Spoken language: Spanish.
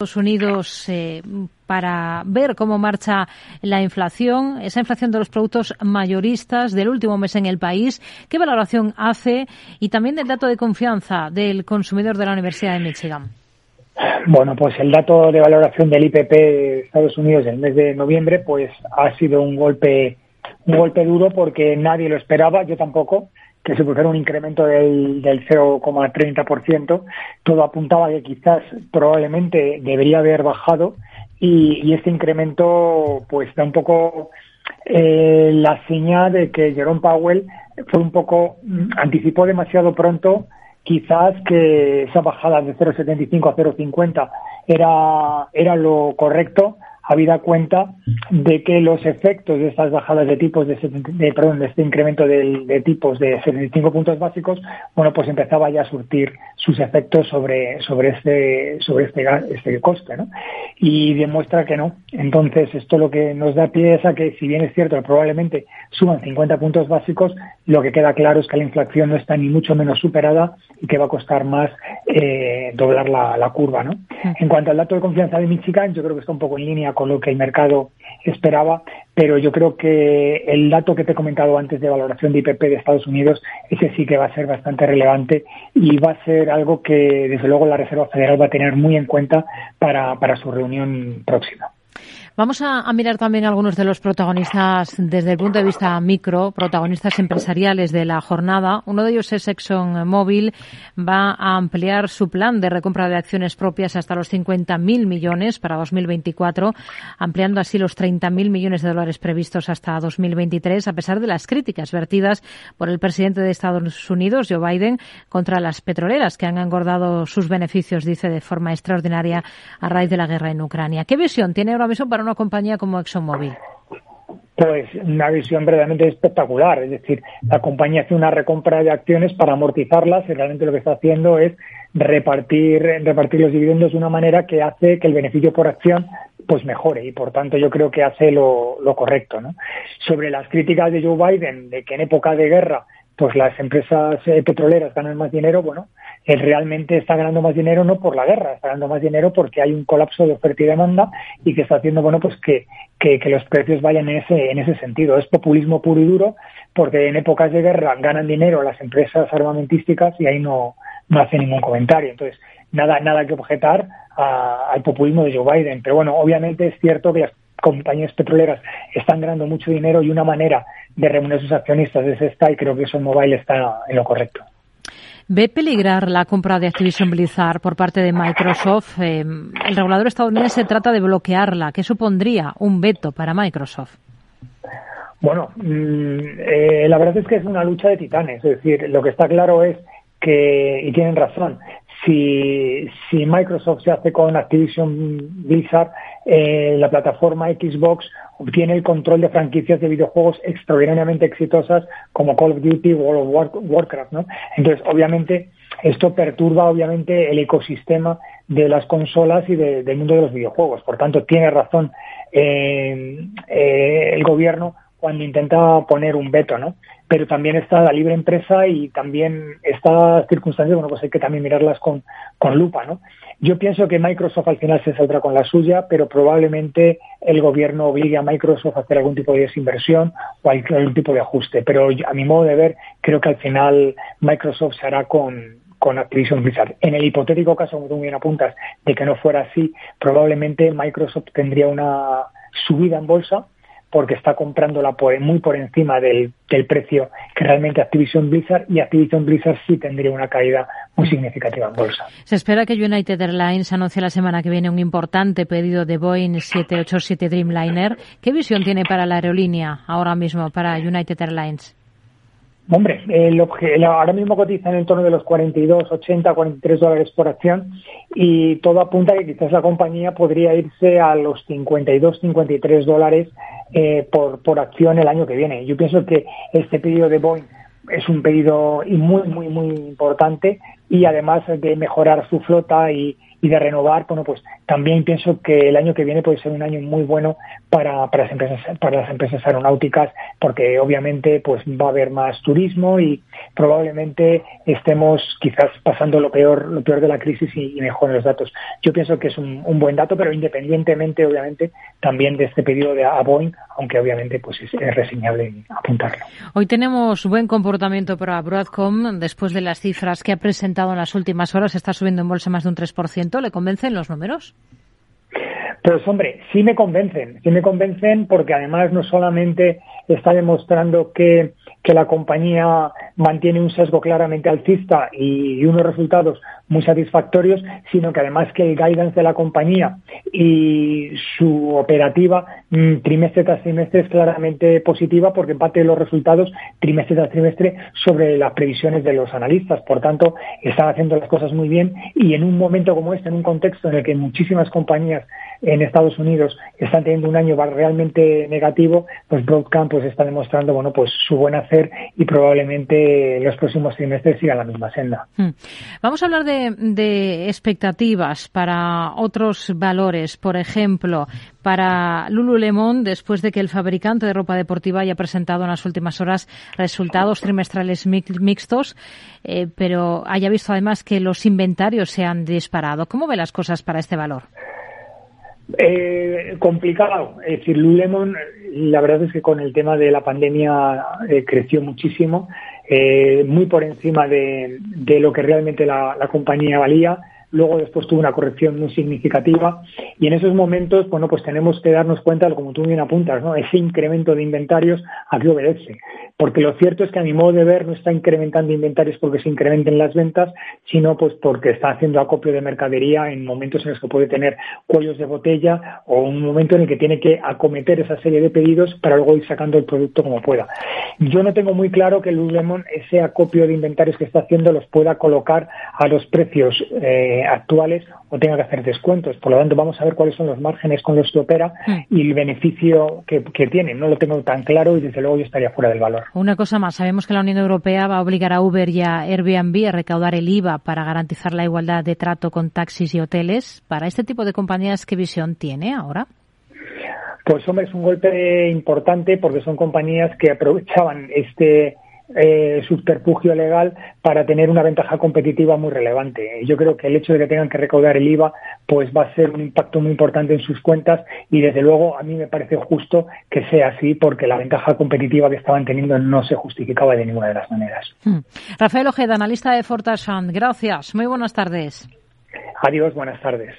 Estados Unidos eh, para ver cómo marcha la inflación, esa inflación de los productos mayoristas del último mes en el país, qué valoración hace y también del dato de confianza del consumidor de la Universidad de Michigan. Bueno, pues el dato de valoración del IPP de Estados Unidos del mes de noviembre pues ha sido un golpe un golpe duro porque nadie lo esperaba, yo tampoco que produjera un incremento del, del 0,30%, todo apuntaba que quizás probablemente debería haber bajado y, este incremento pues da un poco eh, la señal de que Jerome Powell fue un poco, mm, anticipó demasiado pronto quizás que esa bajada de 0,75 a 0,50 era, era lo correcto habida cuenta de que los efectos de estas bajadas de tipos de, perdón, de este incremento de, tipos de 75 puntos básicos, bueno, pues empezaba ya a surtir sus efectos sobre sobre este sobre este este coste, ¿no? Y demuestra que no. Entonces, esto lo que nos da pie es a que si bien es cierto probablemente suban 50 puntos básicos, lo que queda claro es que la inflación no está ni mucho menos superada y que va a costar más eh, doblar la, la curva, ¿no? En cuanto al dato de confianza de Michigan, yo creo que está un poco en línea con lo que el mercado esperaba, pero yo creo que el dato que te he comentado antes de valoración de IPP de Estados Unidos, ese sí que va a ser bastante relevante y va a ser algo que desde luego la Reserva Federal va a tener muy en cuenta para, para su reunión próxima. Vamos a, mirar también algunos de los protagonistas desde el punto de vista micro, protagonistas empresariales de la jornada. Uno de ellos es ExxonMobil. Va a ampliar su plan de recompra de acciones propias hasta los 50.000 millones para 2024, ampliando así los 30.000 millones de dólares previstos hasta 2023, a pesar de las críticas vertidas por el presidente de Estados Unidos, Joe Biden, contra las petroleras que han engordado sus beneficios, dice, de forma extraordinaria a raíz de la guerra en Ucrania. ¿Qué visión tiene ahora mismo para una compañía como ExxonMobil? Pues una visión verdaderamente espectacular. Es decir, la compañía hace una recompra de acciones para amortizarlas y realmente lo que está haciendo es repartir, repartir los dividendos de una manera que hace que el beneficio por acción pues mejore y por tanto yo creo que hace lo, lo correcto. ¿no? Sobre las críticas de Joe Biden de que en época de guerra pues las empresas eh, petroleras ganan más dinero, bueno, él realmente está ganando más dinero no por la guerra, está ganando más dinero porque hay un colapso de oferta y demanda y que está haciendo, bueno, pues que, que, los precios vayan en ese, en ese sentido. Es populismo puro y duro porque en épocas de guerra ganan dinero las empresas armamentísticas y ahí no, no hace ningún comentario. Entonces, nada, nada que objetar al populismo de Joe Biden. Pero bueno, obviamente es cierto que las compañías petroleras están ganando mucho dinero y una manera de reunir a sus accionistas es esta y creo que eso Mobile está en lo correcto. ¿Ve peligrar la compra de Activision Blizzard por parte de Microsoft? Eh, el regulador estadounidense trata de bloquearla. ¿Qué supondría un veto para Microsoft? Bueno, mm, eh, la verdad es que es una lucha de titanes. Es decir, lo que está claro es que, y tienen razón, si, si Microsoft se hace con Activision Blizzard, eh, la plataforma Xbox obtiene el control de franquicias de videojuegos extraordinariamente exitosas como Call of Duty o World of Warcraft, ¿no? Entonces, obviamente, esto perturba obviamente el ecosistema de las consolas y del mundo de los videojuegos. Por tanto, tiene razón eh, eh, el gobierno cuando intenta poner un veto, ¿no? Pero también está la libre empresa y también estas circunstancias, bueno, pues hay que también mirarlas con, con lupa, ¿no? Yo pienso que Microsoft al final se saldrá con la suya, pero probablemente el gobierno obligue a Microsoft a hacer algún tipo de desinversión o algún tipo de ajuste. Pero a mi modo de ver, creo que al final Microsoft se hará con, con Activision Blizzard. En el hipotético caso, como tú bien apuntas, de que no fuera así, probablemente Microsoft tendría una subida en bolsa porque está comprándola por, muy por encima del, del, precio que realmente Activision Blizzard y Activision Blizzard sí tendría una caída muy mm. significativa en bolsa. Se espera que United Airlines anuncie la semana que viene un importante pedido de Boeing 787 Dreamliner. ¿Qué visión tiene para la aerolínea ahora mismo, para United Airlines? Hombre, el ahora mismo cotiza en torno de los 42, 80, 43 dólares por acción y todo apunta a que quizás la compañía podría irse a los 52, 53 dólares eh, por, por acción el año que viene. Yo pienso que este pedido de Boeing es un pedido muy, muy, muy importante y además de mejorar su flota y, y de renovar, bueno, pues también pienso que el año que viene puede ser un año muy bueno para, las, empresas, para las empresas aeronáuticas, porque obviamente pues va a haber más turismo y probablemente estemos quizás pasando lo peor, lo peor de la crisis y, mejor en los datos. Yo pienso que es un, buen dato, pero independientemente, obviamente, también de este pedido de a Boeing, aunque obviamente pues es, reseñable apuntarlo. Hoy tenemos buen comportamiento para Broadcom después de las cifras que ha presentado en las últimas horas. Está subiendo en bolsa más de un 3%. ¿Le convencen los números? Pues hombre, sí me convencen, sí me convencen porque además no solamente está demostrando que, que la compañía mantiene un sesgo claramente alcista y, unos resultados muy satisfactorios, sino que además que el guidance de la compañía y su operativa mm, trimestre tras trimestre es claramente positiva porque empate los resultados trimestre tras trimestre sobre las previsiones de los analistas. Por tanto, están haciendo las cosas muy bien y en un momento como este, en un contexto en el que muchísimas compañías en Estados Unidos están teniendo un año realmente negativo, pues Broadcom pues está demostrando bueno pues su buen hacer y probablemente los próximos trimestres sigan la misma senda. Hmm. Vamos a hablar de, de expectativas para otros valores, por ejemplo, para Lululemon después de que el fabricante de ropa deportiva haya presentado en las últimas horas resultados trimestrales mixtos, eh, pero haya visto además que los inventarios se han disparado. ¿Cómo ve las cosas para este valor? Eh, complicado. Es decir, Lululemon, la verdad es que con el tema de la pandemia eh, creció muchísimo, eh, muy por encima de, lo que realmente la, la compañía valía luego después tuvo una corrección muy significativa y en esos momentos, bueno, pues tenemos que darnos cuenta, como tú bien apuntas, ¿no? Ese incremento de inventarios a qué obedece. Porque lo cierto es que a mi modo de ver no está incrementando inventarios porque se incrementen las ventas, sino pues porque está haciendo acopio de mercadería en momentos en los que puede tener cuellos de botella o un momento en el que tiene que acometer esa serie de pedidos para luego ir sacando el producto como pueda. Yo no tengo muy claro que Lululemon ese acopio de inventarios que está haciendo los pueda colocar a los precios eh, actuales o tenga que hacer descuentos. Por lo tanto, vamos a ver cuáles son los márgenes con los que opera mm. y el beneficio que, tiene. No lo tengo tan claro y desde luego yo estaría fuera del valor. Una cosa más, sabemos que la Unión Europea va a obligar a Uber y a Airbnb a recaudar el IVA para garantizar la igualdad de trato con taxis y hoteles. Para este tipo de compañías, ¿qué visión tiene ahora? Pues hombre, es un golpe importante porque son compañías que aprovechaban este eh, subterfugio legal para tener una ventaja competitiva muy relevante. Yo creo que el hecho de que tengan que recaudar el IVA pues va a ser un impacto muy importante en sus cuentas y desde luego a mí me parece justo que sea así porque la ventaja competitiva que estaban teniendo no se justificaba de ninguna de las maneras. Hmm. Rafael Ojeda, analista de Fortasan, gracias. Muy buenas tardes. Adiós, buenas tardes.